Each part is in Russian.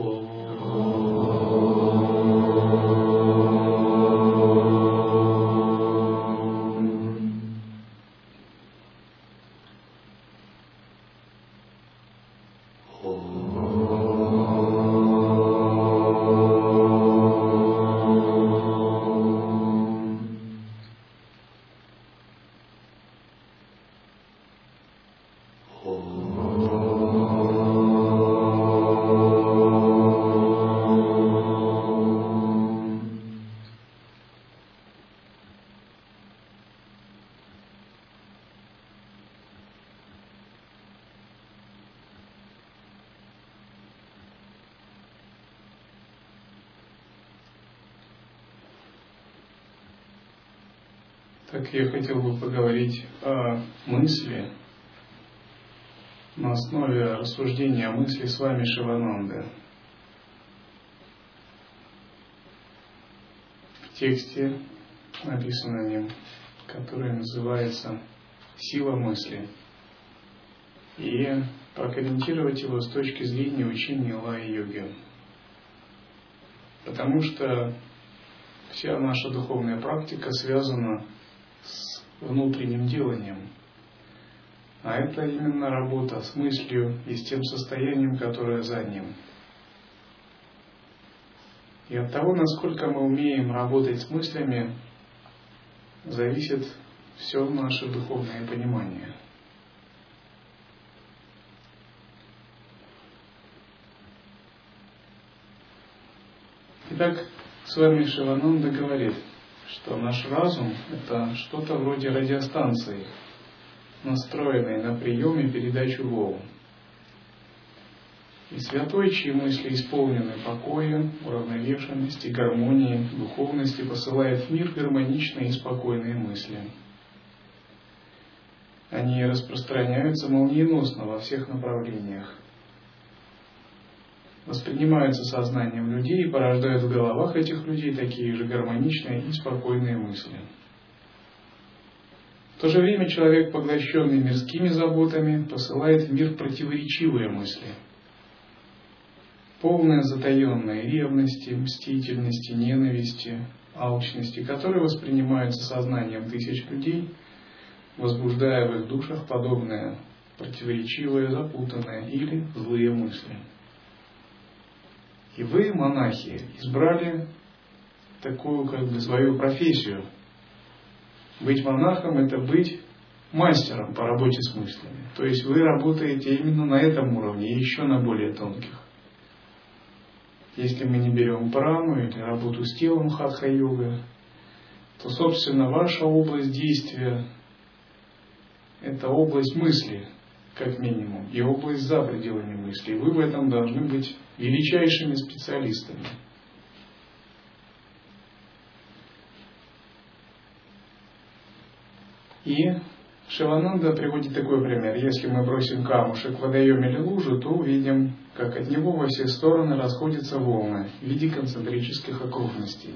Oh. Так я хотел бы поговорить о мысли на основе рассуждения о мысли с вами Шивананды. В тексте написано о нем, который называется «Сила мысли». И прокомментировать его с точки зрения учения Лай-йоги. Потому что вся наша духовная практика связана внутренним деланием. А это именно работа с мыслью и с тем состоянием, которое за ним. И от того, насколько мы умеем работать с мыслями, зависит все наше духовное понимание. Итак, с вами Шивананда говорит – что наш разум – это что-то вроде радиостанции, настроенной на прием и передачу волн. И святой, чьи мысли исполнены покоя, уравновешенности, гармонии, духовности, посылает в мир гармоничные и спокойные мысли. Они распространяются молниеносно во всех направлениях – воспринимаются сознанием людей и порождают в головах этих людей такие же гармоничные и спокойные мысли. В то же время человек, поглощенный мирскими заботами, посылает в мир противоречивые мысли. Полная затаенная ревности, мстительности, ненависти, алчности, которые воспринимаются сознанием тысяч людей, возбуждая в их душах подобные противоречивые, запутанные или злые мысли. И вы, монахи, избрали такую как бы свою профессию. Быть монахом – это быть мастером по работе с мыслями. То есть вы работаете именно на этом уровне и еще на более тонких. Если мы не берем прану или работу с телом хатха-йога, то, собственно, ваша область действия – это область мысли, как минимум, и область за пределами мысли. Вы в этом должны быть величайшими специалистами. И Шивананда приводит такой пример. Если мы бросим камушек в водоем или лужу, то увидим, как от него во все стороны расходятся волны в виде концентрических окружностей.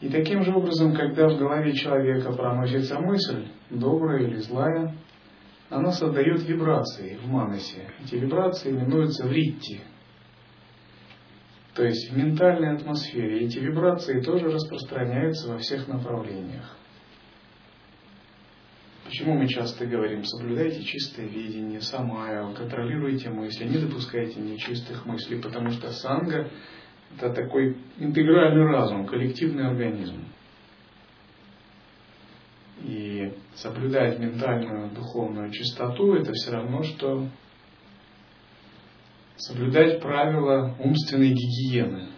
И таким же образом, когда в голове человека проносится мысль, добрая или злая, она создает вибрации в манасе. Эти вибрации именуются вритти, то есть в ментальной атмосфере. Эти вибрации тоже распространяются во всех направлениях. Почему мы часто говорим, соблюдайте чистое видение, самая, контролируйте мысли, не допускайте нечистых мыслей, потому что санга – это такой интегральный разум, коллективный организм. И соблюдать ментальную духовную чистоту это все равно, что соблюдать правила умственной гигиены.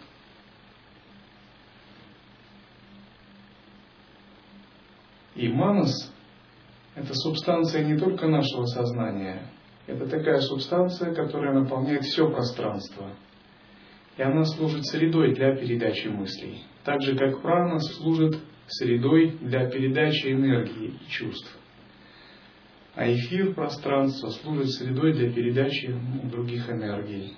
И манас – это субстанция не только нашего сознания, это такая субстанция, которая наполняет все пространство. И она служит средой для передачи мыслей. Так же, как прана служит средой для передачи энергии и чувств. А эфир пространства служит средой для передачи ну, других энергий.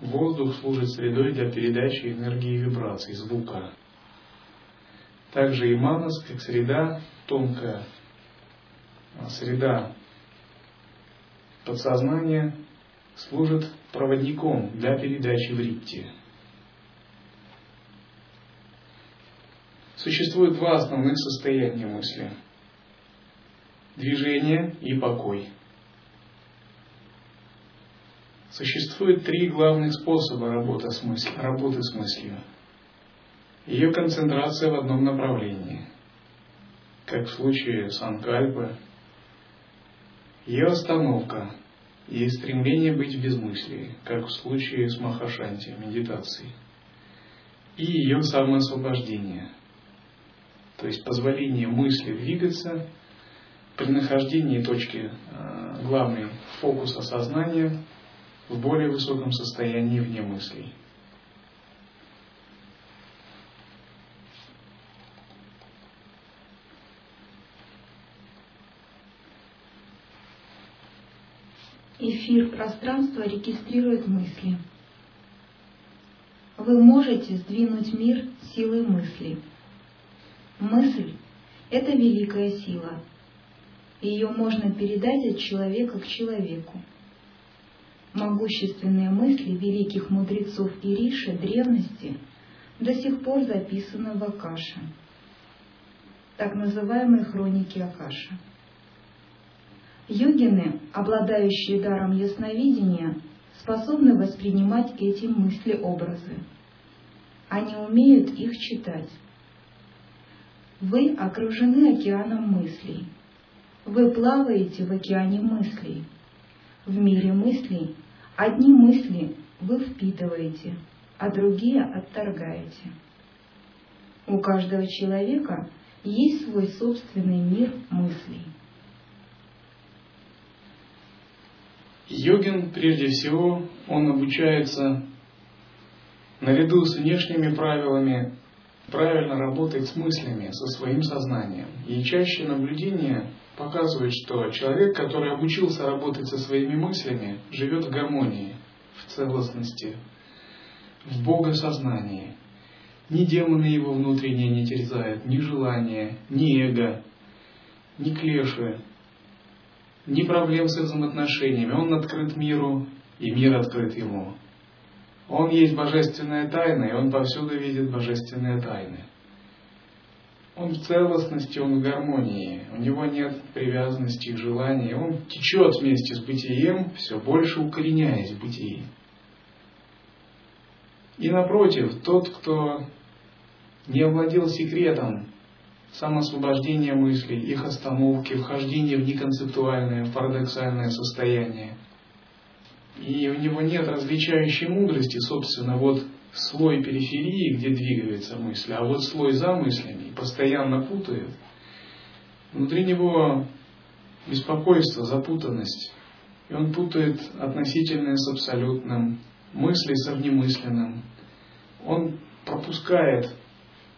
Воздух служит средой для передачи энергии вибраций, звука. Также и манас, как среда тонкая, среда подсознания, служит проводником для передачи в ритте. Существует два основных состояния мысли. Движение и покой. Существует три главных способа работы с, мыслью, работы с мыслью. Ее концентрация в одном направлении, как в случае с Анкальпы, ее остановка и стремление быть в безмыслии, как в случае с Махашанти, медитацией, и ее самоосвобождение, то есть позволение мысли двигаться при нахождении точки э, главной фокуса сознания в более высоком состоянии вне мыслей. Эфир пространства регистрирует мысли. Вы можете сдвинуть мир силой мысли. Мысль – это великая сила. Ее можно передать от человека к человеку. Могущественные мысли великих мудрецов Ириши древности до сих пор записаны в Акаше, так называемые хроники Акаша. Йогины, обладающие даром ясновидения, способны воспринимать эти мысли-образы. Они умеют их читать. Вы окружены океаном мыслей. Вы плаваете в океане мыслей. В мире мыслей одни мысли вы впитываете, а другие отторгаете. У каждого человека есть свой собственный мир мыслей. Йогин, прежде всего, он обучается наряду с внешними правилами правильно работать с мыслями, со своим сознанием. И чаще наблюдения показывают, что человек, который обучился работать со своими мыслями, живет в гармонии, в целостности, в богосознании. Ни демоны его внутренние не терзают, ни желания, ни эго, ни клеши, ни проблем с взаимоотношениями. Он открыт миру, и мир открыт ему. Он есть божественная тайна, и он повсюду видит божественные тайны. Он в целостности, он в гармонии. У него нет привязанности и желаний. Он течет вместе с бытием, все больше укореняясь в бытии. И напротив, тот, кто не овладел секретом самоосвобождение мыслей, их остановки, вхождение в неконцептуальное, в парадоксальное состояние. И у него нет различающей мудрости, собственно, вот слой периферии, где двигается мысль, а вот слой за мыслями постоянно путает. Внутри него беспокойство, запутанность. И он путает относительное с абсолютным, мысли со внемысленным. Он пропускает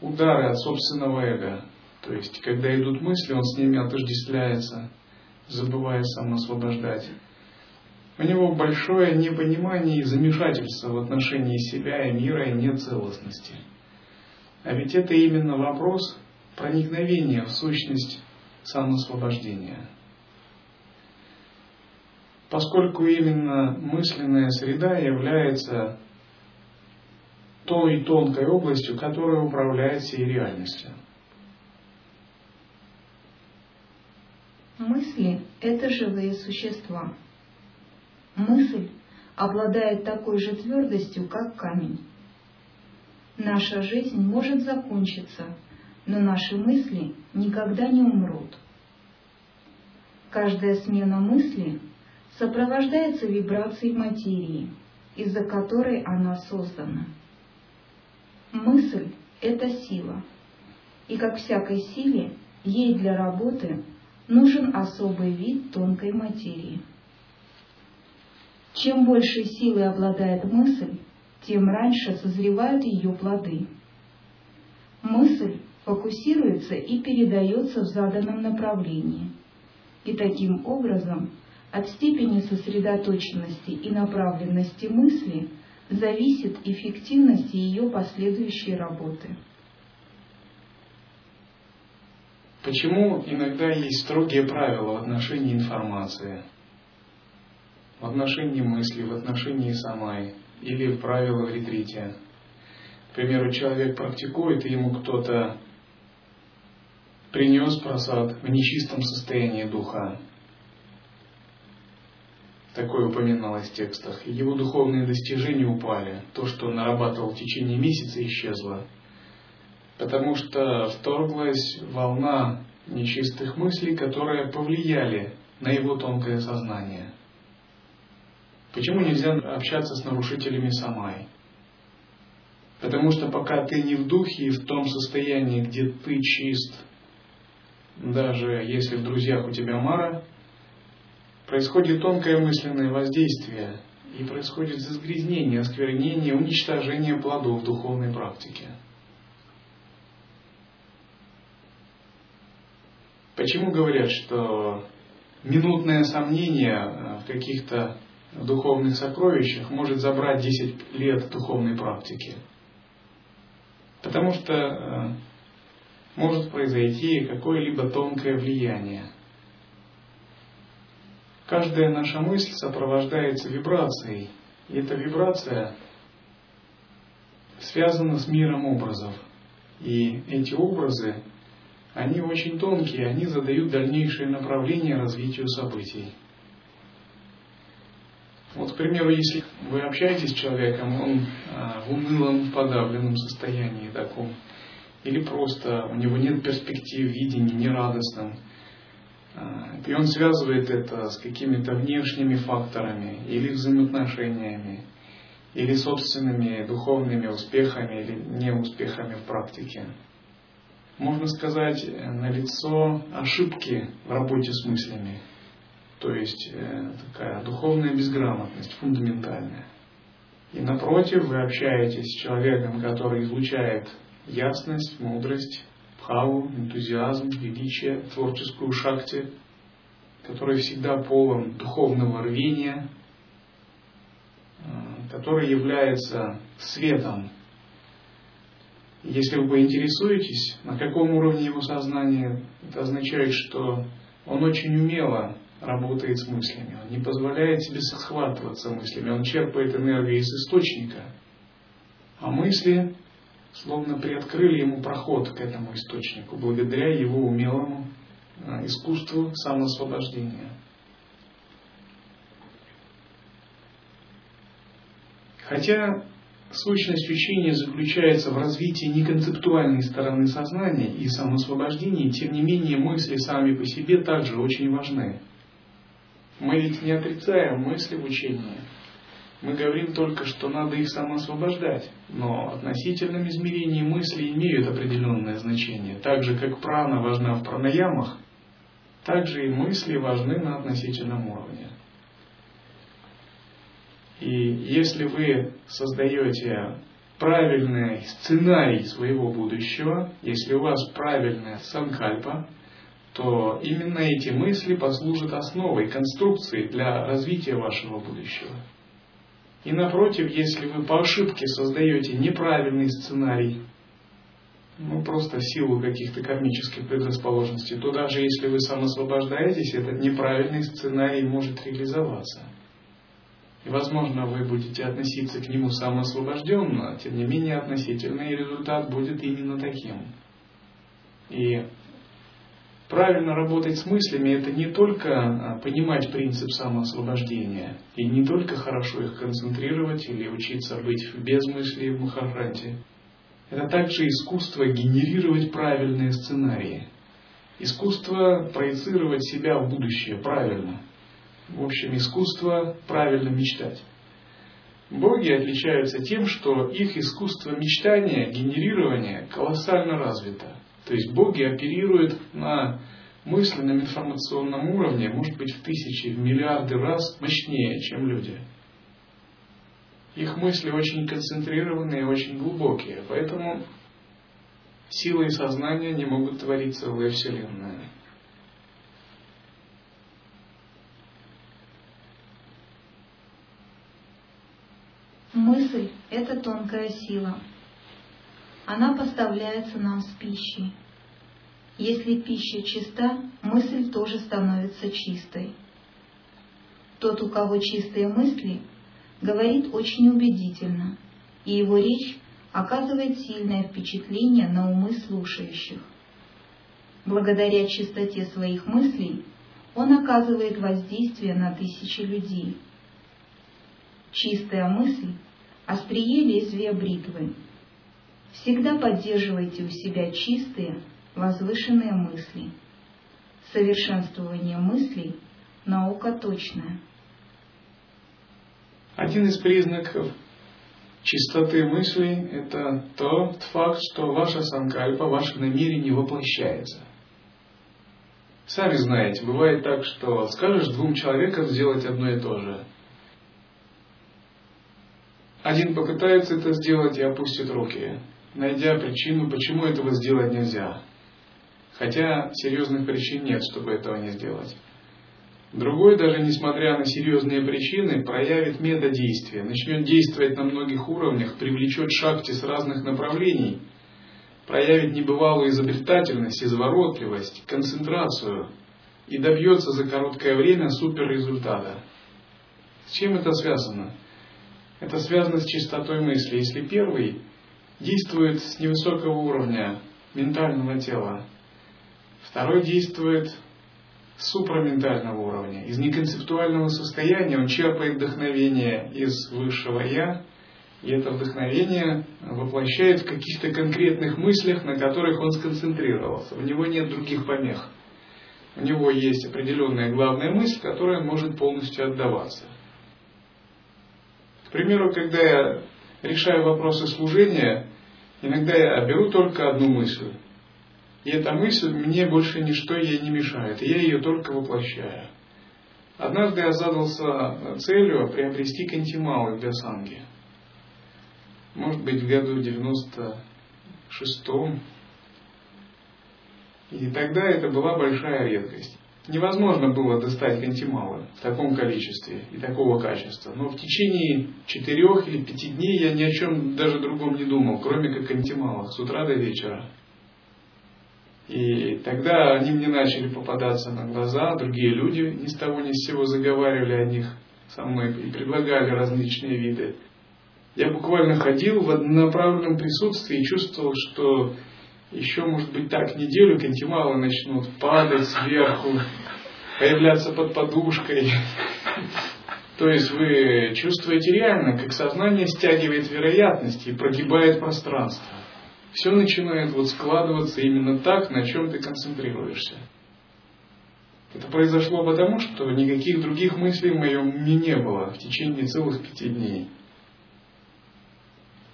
удары от собственного эго, то есть, когда идут мысли, он с ними отождествляется, забывая самоосвобождать. У него большое непонимание и замешательство в отношении себя и мира и нет целостности. А ведь это именно вопрос проникновения в сущность самоосвобождения. Поскольку именно мысленная среда является той тонкой областью, которая управляет всей реальностью. Мысли – это живые существа. Мысль обладает такой же твердостью, как камень. Наша жизнь может закончиться, но наши мысли никогда не умрут. Каждая смена мысли сопровождается вибрацией материи, из-за которой она создана. Мысль – это сила, и как всякой силе, ей для работы – нужен особый вид тонкой материи. Чем больше силой обладает мысль, тем раньше созревают ее плоды. Мысль фокусируется и передается в заданном направлении. И таким образом от степени сосредоточенности и направленности мысли зависит эффективность ее последующей работы. Почему иногда есть строгие правила в отношении информации? в отношении мысли, в отношении самай или в правилах ретрите. К примеру, человек практикует, и ему кто-то принес просад в нечистом состоянии духа. Такое упоминалось в текстах. Его духовные достижения упали. То, что он нарабатывал в течение месяца, исчезло. Потому что вторглась волна нечистых мыслей, которые повлияли на его тонкое сознание. Почему нельзя общаться с нарушителями самай? Потому что пока ты не в духе и в том состоянии, где ты чист, даже если в друзьях у тебя Мара, происходит тонкое мысленное воздействие и происходит загрязнение, осквернение, уничтожение плодов духовной практики. Почему говорят, что минутное сомнение э, в каких-то духовных сокровищах может забрать 10 лет духовной практики? Потому что э, может произойти какое-либо тонкое влияние. Каждая наша мысль сопровождается вибрацией, и эта вибрация связана с миром образов. И эти образы они очень тонкие, они задают дальнейшее направление развитию событий. Вот, к примеру, если вы общаетесь с человеком, он а, в унылом, подавленном состоянии таком, или просто у него нет перспектив, видения, нерадостном, а, и он связывает это с какими-то внешними факторами или взаимоотношениями, или собственными духовными успехами или неуспехами в практике можно сказать, э, налицо ошибки в работе с мыслями. То есть э, такая духовная безграмотность, фундаментальная. И напротив, вы общаетесь с человеком, который излучает ясность, мудрость, пхаву, энтузиазм, величие, творческую шахте, который всегда полон духовного рвения, э, который является светом если вы поинтересуетесь, на каком уровне его сознания, это означает, что он очень умело работает с мыслями. Он не позволяет себе схватываться мыслями. Он черпает энергию из источника. А мысли словно приоткрыли ему проход к этому источнику, благодаря его умелому а, искусству самоосвобождения. Хотя Сущность учения заключается в развитии неконцептуальной стороны сознания и самосвобождении, тем не менее мысли сами по себе также очень важны. Мы ведь не отрицаем мысли в учении. Мы говорим только, что надо их самоосвобождать. Но относительном измерении мысли имеют определенное значение. Так же, как прана важна в пранаямах, так же и мысли важны на относительном уровне. И если вы создаете правильный сценарий своего будущего, если у вас правильная санкальпа, то именно эти мысли послужат основой, конструкции для развития вашего будущего. И напротив, если вы по ошибке создаете неправильный сценарий, ну просто в силу каких-то кармических предрасположенностей, то даже если вы самосвобождаетесь, этот неправильный сценарий может реализоваться. И, возможно, вы будете относиться к нему самоосвобожденно, тем не менее относительный результат будет именно таким. И правильно работать с мыслями – это не только а, понимать принцип самоосвобождения, и не только хорошо их концентрировать или учиться быть без мыслей в Махарадзе. Это также искусство генерировать правильные сценарии. Искусство проецировать себя в будущее правильно – в общем, искусство правильно мечтать. Боги отличаются тем, что их искусство мечтания, генерирования колоссально развито. То есть боги оперируют на мысленном информационном уровне, может быть, в тысячи, в миллиарды раз мощнее, чем люди. Их мысли очень концентрированные очень глубокие, поэтому силой сознания не могут творить целая Вселенная. Мысль – это тонкая сила. Она поставляется нам с пищей. Если пища чиста, мысль тоже становится чистой. Тот, у кого чистые мысли, говорит очень убедительно, и его речь оказывает сильное впечатление на умы слушающих. Благодаря чистоте своих мыслей он оказывает воздействие на тысячи людей. Чистая мысль – острие лезвия бритвы. Всегда поддерживайте у себя чистые, возвышенные мысли. Совершенствование мыслей – наука точная. Один из признаков чистоты мыслей – это тот факт, что ваша санкальпа, ваше намерение воплощается. Сами знаете, бывает так, что скажешь двум человекам сделать одно и то же. Один попытается это сделать и опустит руки, найдя причину, почему этого сделать нельзя. Хотя серьезных причин нет, чтобы этого не сделать. Другой, даже несмотря на серьезные причины, проявит методействие, начнет действовать на многих уровнях, привлечет шахти с разных направлений, проявит небывалую изобретательность, изворотливость, концентрацию и добьется за короткое время суперрезультата. С чем это связано? Это связано с чистотой мысли. Если первый действует с невысокого уровня ментального тела, второй действует супраментального уровня. Из неконцептуального состояния он черпает вдохновение из высшего «я», и это вдохновение воплощает в каких-то конкретных мыслях, на которых он сконцентрировался. У него нет других помех. У него есть определенная главная мысль, которая может полностью отдаваться. Примеру, когда я решаю вопросы служения, иногда я беру только одну мысль. И эта мысль мне больше ничто ей не мешает, я ее только воплощаю. Однажды я задался целью приобрести кантималы для санги. Может быть, в году 96-м. И тогда это была большая редкость. Невозможно было достать кантималы в таком количестве и такого качества. Но в течение четырех или пяти дней я ни о чем даже другом не думал, кроме как кантималах, с утра до вечера. И тогда они мне начали попадаться на глаза, другие люди ни с того ни с сего заговаривали о них со мной и предлагали различные виды. Я буквально ходил в однонаправленном присутствии и чувствовал, что еще, может быть, так неделю кантималы начнут падать сверху, появляться под подушкой. То есть вы чувствуете реально, как сознание стягивает вероятности и прогибает пространство все начинает вот складываться именно так, на чем ты концентрируешься. Это произошло потому, что никаких других мыслей в моем уме не было в течение целых пяти дней.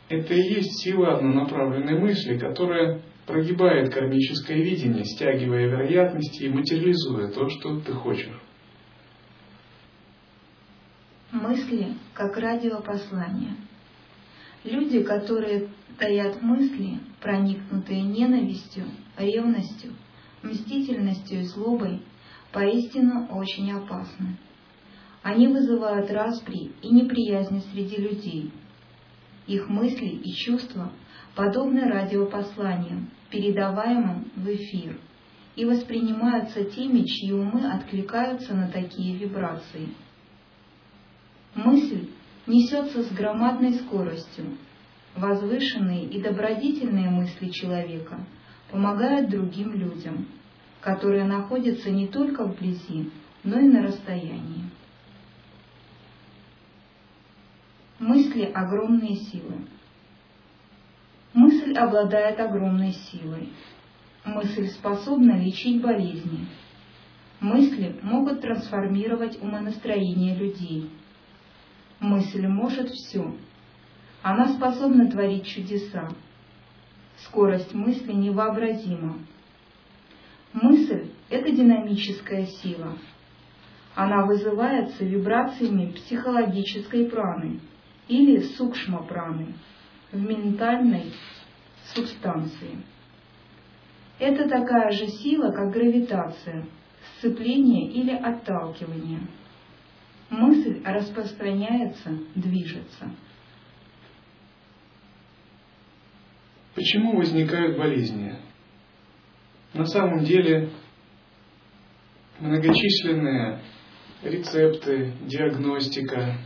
Это и есть сила однонаправленной мысли, которая прогибает кармическое видение, стягивая вероятности и материализуя то, что ты хочешь. Мысли как радиопослание. Люди, которые таят мысли, проникнутые ненавистью, ревностью, мстительностью и злобой, поистину очень опасны. Они вызывают распри и неприязни среди людей. Их мысли и чувства подобны радиопосланиям, передаваемым в эфир, и воспринимаются теми, чьи умы откликаются на такие вибрации. Мысль несется с громадной скоростью, возвышенные и добродетельные мысли человека помогают другим людям, которые находятся не только вблизи, но и на расстоянии. Мысли – огромные силы. Мысль обладает огромной силой. Мысль способна лечить болезни. Мысли могут трансформировать умонастроение людей. Мысль может все, она способна творить чудеса. Скорость мысли невообразима. Мысль – это динамическая сила. Она вызывается вибрациями психологической праны или сукшма-праны в ментальной субстанции. Это такая же сила, как гравитация, сцепление или отталкивание. Мысль распространяется, движется. Почему возникают болезни? На самом деле многочисленные рецепты, диагностика,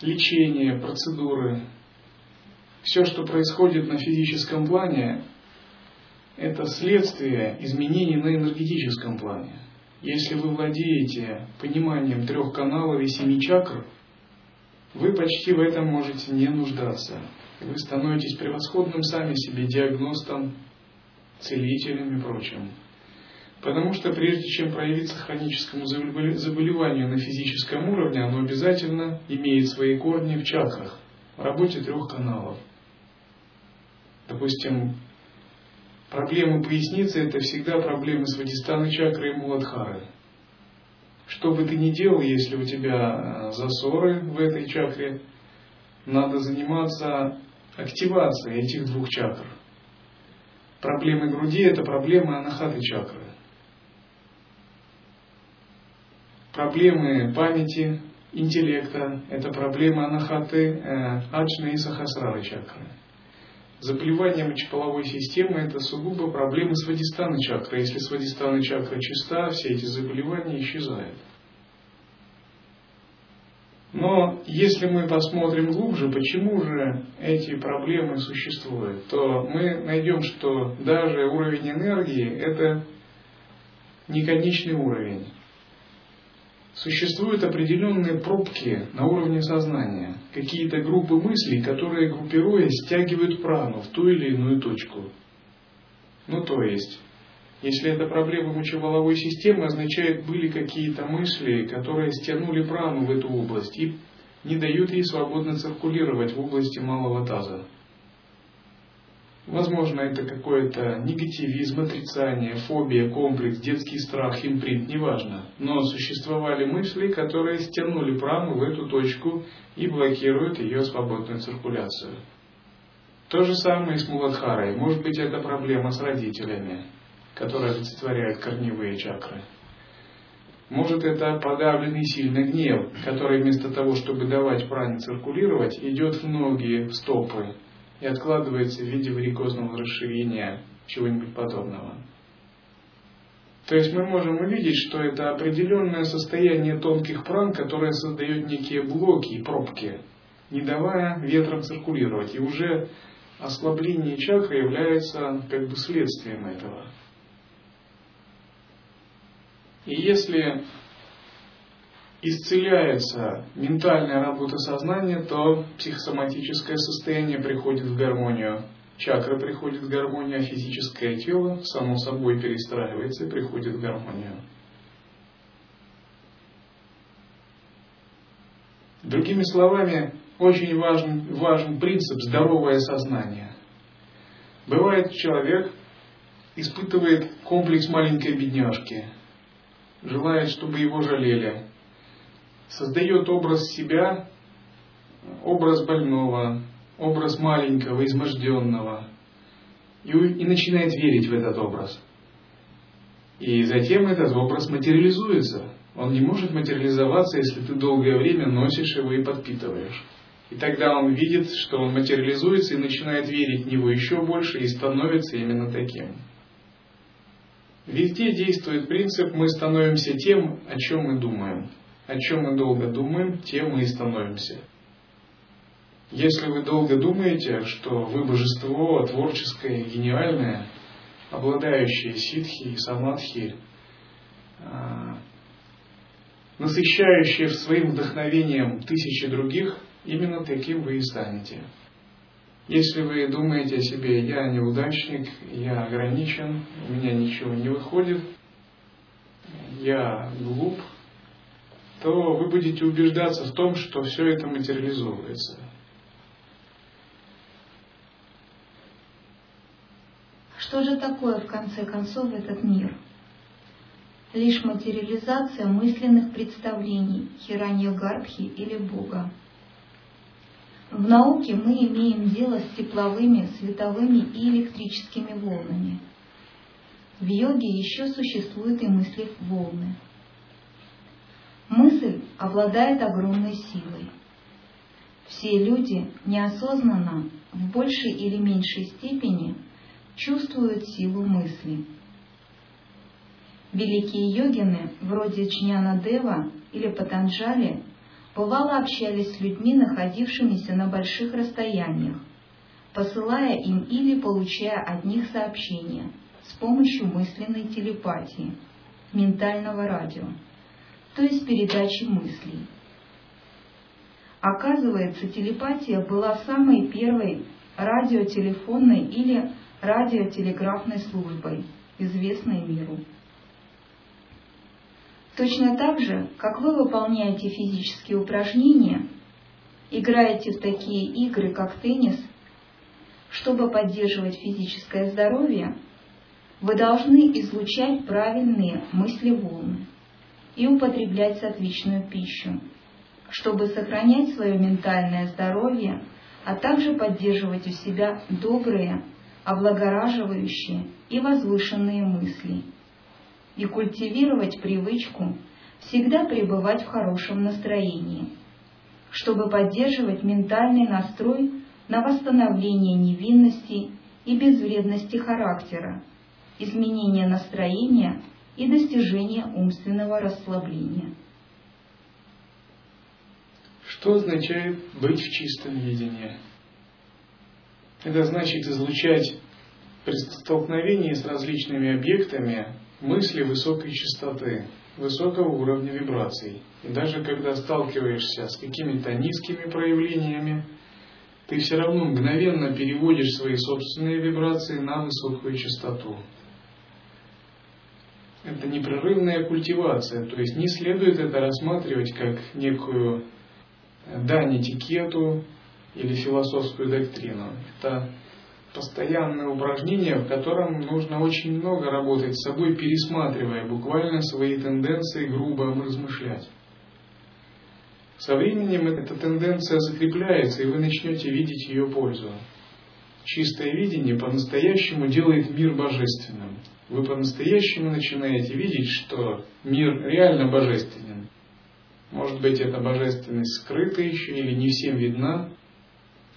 лечение, процедуры. Все, что происходит на физическом плане, это следствие изменений на энергетическом плане. Если вы владеете пониманием трех каналов и семи чакр, вы почти в этом можете не нуждаться. Вы становитесь превосходным сами себе диагностом, целителем и прочим. Потому что прежде чем проявиться хроническому заболеванию на физическом уровне, оно обязательно имеет свои корни в чакрах, в работе трех каналов. Допустим, проблемы поясницы – это всегда проблемы свадистаны чакры и муладхары. Что бы ты ни делал, если у тебя э, засоры в этой чакре, надо заниматься активацией этих двух чакр. Проблемы груди – это проблемы анахаты чакры. Проблемы памяти, интеллекта – это проблемы анахаты, э, аджны и сахасрары чакры. Заболевание мочеполовой системы – это сугубо проблемы свадистаны чакры. Если свадистаны чакра чиста, все эти заболевания исчезают. Но если мы посмотрим глубже, почему же эти проблемы существуют, то мы найдем, что даже уровень энергии – это не конечный уровень существуют определенные пробки на уровне сознания, какие-то группы мыслей, которые, группируя, стягивают прану в ту или иную точку. Ну то есть, если это проблема мочеволовой системы, означает, были какие-то мысли, которые стянули прану в эту область и не дают ей свободно циркулировать в области малого таза. Возможно, это какой-то негативизм, отрицание, фобия, комплекс, детский страх, импринт, неважно. Но существовали мысли, которые стянули прану в эту точку и блокируют ее свободную циркуляцию. То же самое и с Муладхарой. Может быть, это проблема с родителями, которые олицетворяют корневые чакры. Может, это подавленный сильный гнев, который вместо того, чтобы давать пране циркулировать, идет в ноги, в стопы, и откладывается в виде варикозного расширения чего-нибудь подобного. То есть мы можем увидеть, что это определенное состояние тонких пран, которое создает некие блоки и пробки, не давая ветром циркулировать. И уже ослабление чакры является как бы следствием этого. И если исцеляется ментальная работа сознания, то психосоматическое состояние приходит в гармонию. Чакра приходит в гармонию, а физическое тело само собой перестраивается и приходит в гармонию. Другими словами, очень важен, важен принцип здоровое сознание. Бывает человек испытывает комплекс маленькой бедняжки, желает, чтобы его жалели, создает образ себя, образ больного, образ маленького, изможденного, и, и начинает верить в этот образ. И затем этот образ материализуется. Он не может материализоваться, если ты долгое время носишь его и подпитываешь. И тогда он видит, что он материализуется и начинает верить в него еще больше и становится именно таким. Везде действует принцип «мы становимся тем, о чем мы думаем». О чем мы долго думаем, тем мы и становимся. Если вы долго думаете, что вы божество творческое, гениальное, обладающее ситхи и самадхи, а, насыщающее своим вдохновением тысячи других, именно таким вы и станете. Если вы думаете о себе, я неудачник, я ограничен, у меня ничего не выходит, я глуп, то вы будете убеждаться в том, что все это материализовывается. Что же такое, в конце концов, этот мир? Лишь материализация мысленных представлений Хиранья Гарбхи или Бога. В науке мы имеем дело с тепловыми, световыми и электрическими волнами. В йоге еще существуют и мысли волны. Мысль обладает огромной силой. Все люди неосознанно в большей или меньшей степени чувствуют силу мысли. Великие йогины, вроде Чняна Дева или Патанджали, бывало общались с людьми, находившимися на больших расстояниях, посылая им или получая от них сообщения с помощью мысленной телепатии, ментального радио, то есть передачи мыслей. Оказывается, телепатия была самой первой радиотелефонной или радиотелеграфной службой, известной миру. Точно так же, как вы выполняете физические упражнения, играете в такие игры, как теннис, чтобы поддерживать физическое здоровье, вы должны излучать правильные мысли-волны и употреблять сатвичную пищу, чтобы сохранять свое ментальное здоровье, а также поддерживать у себя добрые, облагораживающие и возвышенные мысли – и культивировать привычку всегда пребывать в хорошем настроении, чтобы поддерживать ментальный настрой на восстановление невинности и безвредности характера, изменение настроения и достижение умственного расслабления. Что означает быть в чистом видении? Это значит излучать при столкновении с различными объектами мысли высокой частоты, высокого уровня вибраций. И даже когда сталкиваешься с какими-то низкими проявлениями, ты все равно мгновенно переводишь свои собственные вибрации на высокую частоту. Это непрерывная культивация, то есть не следует это рассматривать как некую дань этикету или философскую доктрину. Это постоянное упражнение, в котором нужно очень много работать с собой, пересматривая буквально свои тенденции, грубо размышлять. Со временем эта тенденция закрепляется, и вы начнете видеть ее пользу. Чистое видение по-настоящему делает мир божественным. Вы по-настоящему начинаете видеть, что мир реально божественен. Может быть, эта божественность скрыта еще или не всем видна,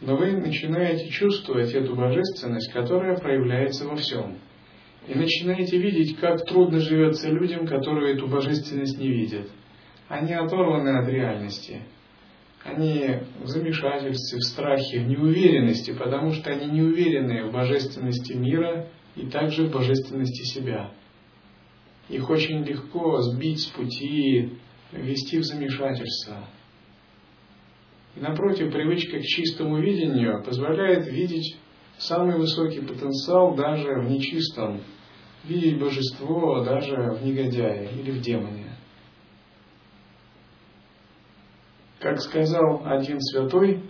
но вы начинаете чувствовать эту божественность, которая проявляется во всем. И начинаете видеть, как трудно живется людям, которые эту божественность не видят. Они оторваны от реальности. Они в замешательстве, в страхе, в неуверенности, потому что они не уверены в божественности мира и также в божественности себя. Их очень легко сбить с пути, ввести в замешательство – и напротив, привычка к чистому видению позволяет видеть самый высокий потенциал даже в нечистом, видеть божество даже в негодяе или в демоне. Как сказал один святой,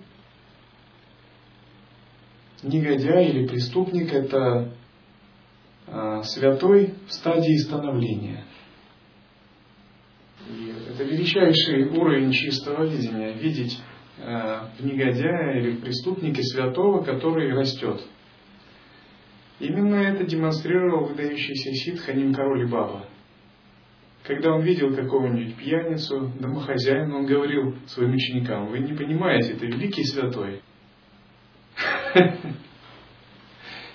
негодяй или преступник – это а, святой в стадии становления. И это величайший уровень чистого видения – видеть Э, в негодяя или в преступнике святого, который растет. Именно это демонстрировал выдающийся ситх Аним Король Баба. Когда он видел какого-нибудь пьяницу, домохозяина, он говорил своим ученикам, вы не понимаете, это великий святой.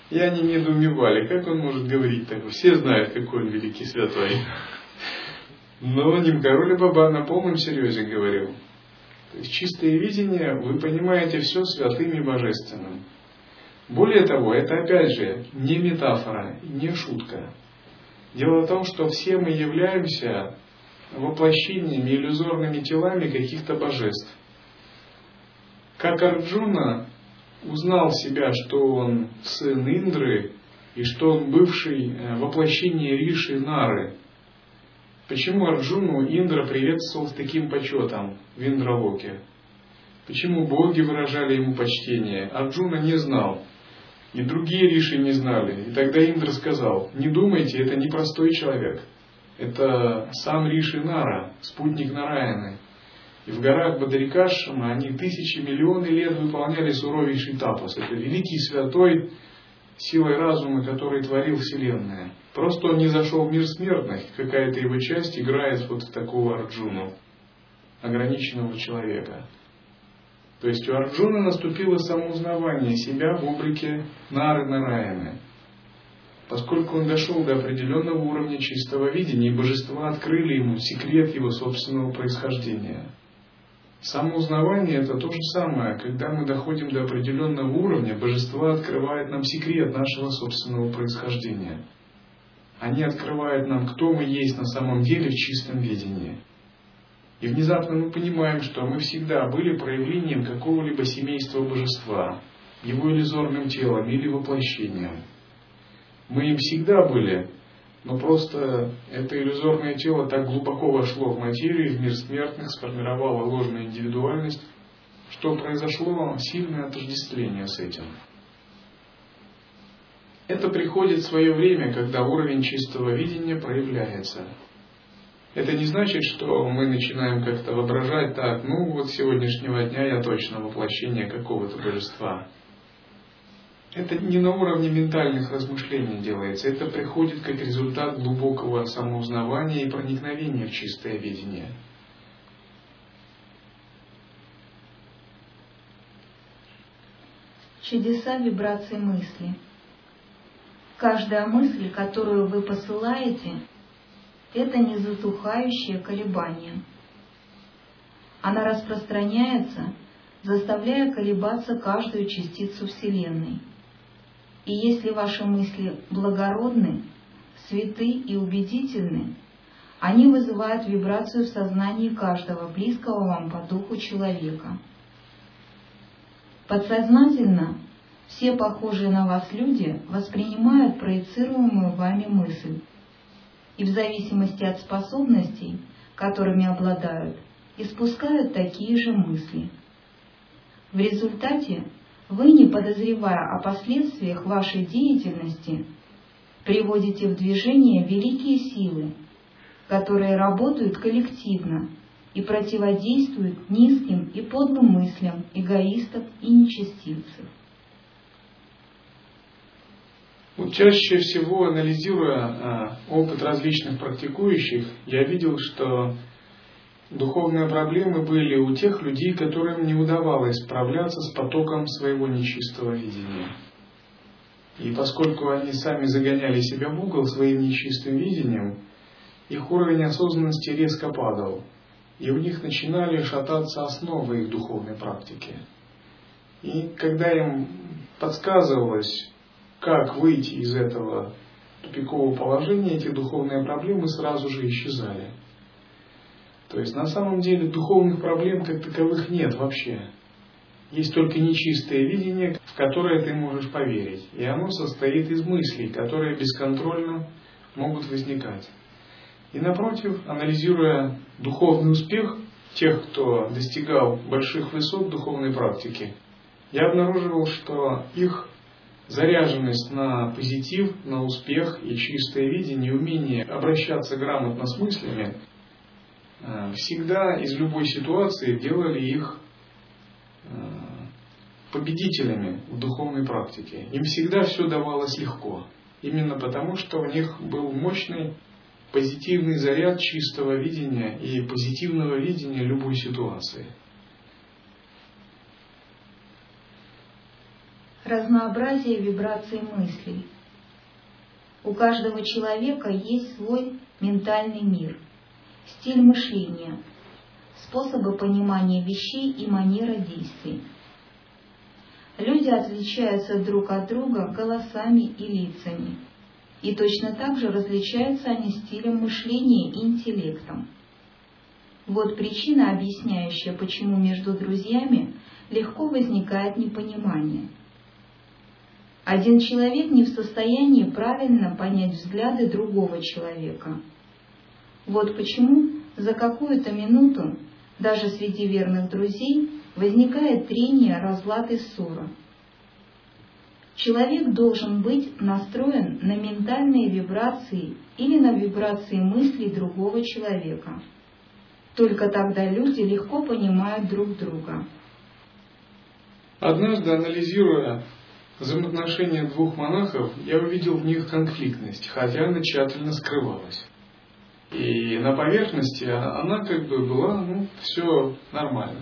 И они недоумевали, как он может говорить так? Все знают, какой он великий святой. Но Нимкароль Баба на полном серьезе говорил, то есть чистое видение, вы понимаете все святым и божественным. Более того, это опять же не метафора, не шутка. Дело в том, что все мы являемся воплощениями, иллюзорными телами каких-то божеств. Как Арджуна узнал себя, что он сын Индры, и что он бывший э, воплощение Риши Нары, Почему Арджуну Индра приветствовал с таким почетом в Индралоке? Почему боги выражали ему почтение? Арджуна не знал. И другие риши не знали. И тогда Индра сказал, не думайте, это не простой человек. Это сам Риши Нара, спутник Нараяны. И в горах Бадарикашама они тысячи, миллионы лет выполняли суровейший тапос. Это великий святой, силой разума, который творил Вселенную. Просто он не зашел в мир смертных, какая-то его часть играет вот в такого Арджуну, ограниченного человека. То есть у Арджуна наступило самоузнавание себя в облике Нары Нараяны. поскольку он дошел до определенного уровня чистого видения, и божества открыли ему секрет его собственного происхождения. Самоузнавание – это то же самое, когда мы доходим до определенного уровня, божества открывают нам секрет нашего собственного происхождения. Они открывают нам, кто мы есть на самом деле в чистом видении. И внезапно мы понимаем, что мы всегда были проявлением какого-либо семейства божества, его иллюзорным телом или воплощением – мы им всегда были, но просто это иллюзорное тело так глубоко вошло в материю, в мир смертных, сформировало ложную индивидуальность, что произошло сильное отождествление с этим. Это приходит в свое время, когда уровень чистого видения проявляется. Это не значит, что мы начинаем как-то воображать так, ну вот сегодняшнего дня я точно воплощение какого-то божества. Это не на уровне ментальных размышлений делается, это приходит как результат глубокого самоузнавания и проникновения в чистое видение. Чудеса вибраций мысли. Каждая мысль, которую вы посылаете, это незатухающее колебание. Она распространяется, заставляя колебаться каждую частицу Вселенной – и если ваши мысли благородны, святы и убедительны, они вызывают вибрацию в сознании каждого близкого вам по духу человека. Подсознательно все похожие на вас люди воспринимают проецируемую вами мысль и в зависимости от способностей, которыми обладают, испускают такие же мысли. В результате вы, не подозревая о последствиях вашей деятельности, приводите в движение великие силы, которые работают коллективно и противодействуют низким и подлым мыслям эгоистов и нечестивцев. Вот чаще всего, анализируя а, опыт различных практикующих, я видел, что Духовные проблемы были у тех людей, которым не удавалось справляться с потоком своего нечистого видения. И поскольку они сами загоняли себя в угол своим нечистым видением, их уровень осознанности резко падал, и у них начинали шататься основы их духовной практики. И когда им подсказывалось, как выйти из этого тупикового положения, эти духовные проблемы сразу же исчезали – то есть на самом деле духовных проблем как таковых нет вообще. Есть только нечистое видение, в которое ты можешь поверить. И оно состоит из мыслей, которые бесконтрольно могут возникать. И напротив, анализируя духовный успех тех, кто достигал больших высот духовной практики, я обнаруживал, что их заряженность на позитив, на успех и чистое видение, умение обращаться грамотно с мыслями – Э, всегда из любой ситуации делали их э, победителями в духовной практике. Им всегда все давалось легко. Именно потому, что у них был мощный позитивный заряд чистого видения и позитивного видения любой ситуации. Разнообразие вибраций мыслей. У каждого человека есть свой ментальный мир – стиль мышления, способы понимания вещей и манера действий. Люди отличаются друг от друга голосами и лицами, и точно так же различаются они стилем мышления и интеллектом. Вот причина, объясняющая, почему между друзьями легко возникает непонимание. Один человек не в состоянии правильно понять взгляды другого человека – вот почему за какую-то минуту даже среди верных друзей возникает трение, разлад и ссора. Человек должен быть настроен на ментальные вибрации или на вибрации мыслей другого человека. Только тогда люди легко понимают друг друга. Однажды, анализируя взаимоотношения двух монахов, я увидел в них конфликтность, хотя она тщательно скрывалась. И на поверхности она как бы была, ну, все нормально.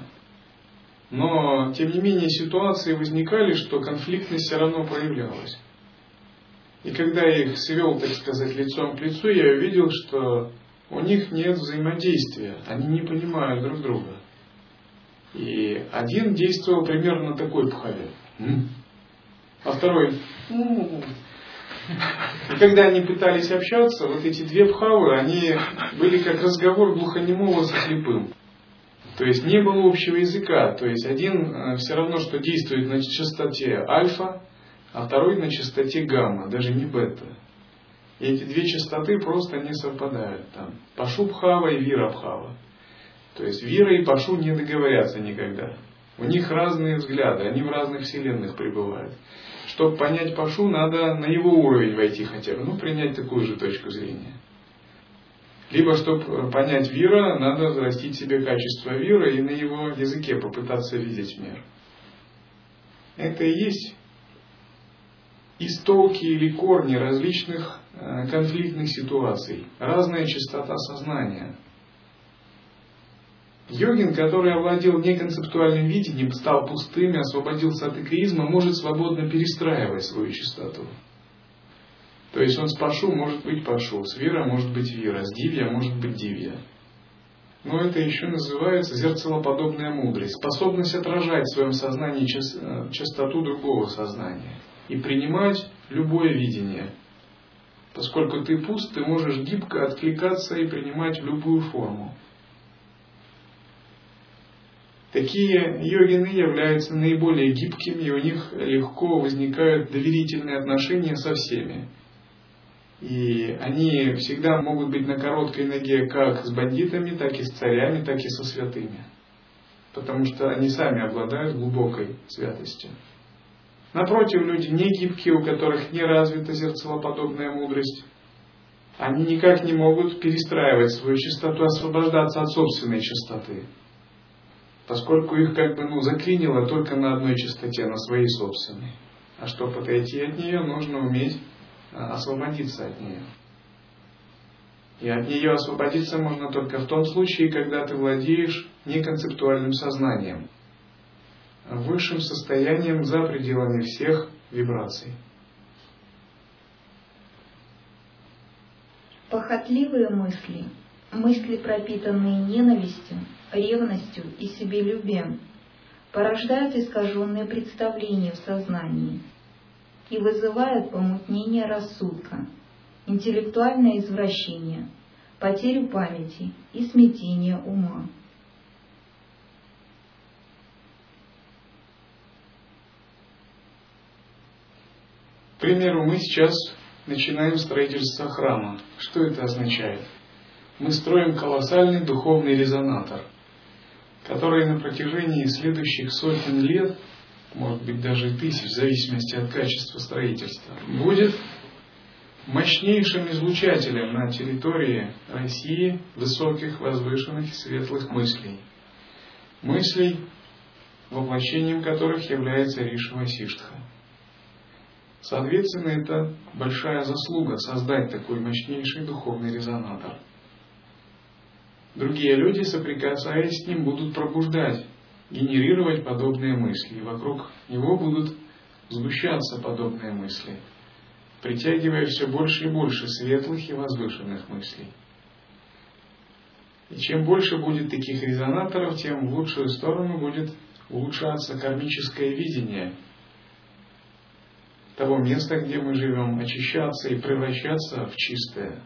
Но, тем не менее, ситуации возникали, что конфликтность все равно проявлялась. И когда я их свел, так сказать, лицом к лицу, я увидел, что у них нет взаимодействия, они не понимают друг друга. И один действовал примерно такой пхаве, а второй и когда они пытались общаться, вот эти две пхавы, они были как разговор глухонемого со слепым. То есть не было общего языка. То есть один э, все равно, что действует на частоте альфа, а второй на частоте гамма, даже не бета. И эти две частоты просто не совпадают. Там Пашу Бхава и Вира Бхава. То есть Вира и Пашу не договорятся никогда. У них разные взгляды, они в разных вселенных пребывают. Чтобы понять Пашу, надо на его уровень войти хотя бы, ну, принять такую же точку зрения. Либо, чтобы понять Вира, надо взрастить себе качество Вира и на его языке попытаться видеть мир. Это и есть истоки или корни различных э, конфликтных ситуаций, разная частота сознания. Йогин, который овладел неконцептуальным видением, стал пустым и освободился от эгоизма, может свободно перестраивать свою частоту. То есть он с Пашу может быть Пашу, с Вира может быть Вира, с Дивья может быть Дивья. Но это еще называется зеркалоподобная мудрость, способность отражать в своем сознании э, частоту другого сознания и принимать любое видение. Поскольку ты пуст, ты можешь гибко откликаться и принимать любую форму. Такие йогины являются наиболее гибкими, и у них легко возникают доверительные отношения со всеми. И они всегда могут быть на короткой ноге как с бандитами, так и с царями, так и со святыми. Потому что они сами обладают глубокой святостью. Напротив, люди не гибкие, у которых не развита зерцелоподобная мудрость, они никак не могут перестраивать свою чистоту, освобождаться от собственной чистоты поскольку их как бы ну, заклинило только на одной частоте, на своей собственной. А чтобы отойти от нее, нужно уметь а, освободиться от нее. И от нее освободиться можно только в том случае, когда ты владеешь неконцептуальным сознанием, высшим состоянием за пределами всех вибраций. Похотливые мысли, мысли, пропитанные ненавистью, ревностью и себелюбием порождают искаженные представления в сознании и вызывают помутнение рассудка, интеллектуальное извращение, потерю памяти и смятение ума. К примеру, мы сейчас начинаем строительство храма. Что это означает? Мы строим колоссальный духовный резонатор – который на протяжении следующих сотен лет, может быть даже тысяч, в зависимости от качества строительства, будет мощнейшим излучателем на территории России высоких, возвышенных и светлых мыслей. Мыслей, воплощением которых является Риша Васиштха. Соответственно, это большая заслуга создать такой мощнейший духовный резонатор – Другие люди, соприкасаясь с ним, будут пробуждать, генерировать подобные мысли. И вокруг него будут сгущаться подобные мысли, притягивая все больше и больше светлых и возвышенных мыслей. И чем больше будет таких резонаторов, тем в лучшую сторону будет улучшаться кармическое видение того места, где мы живем, очищаться и превращаться в чистое,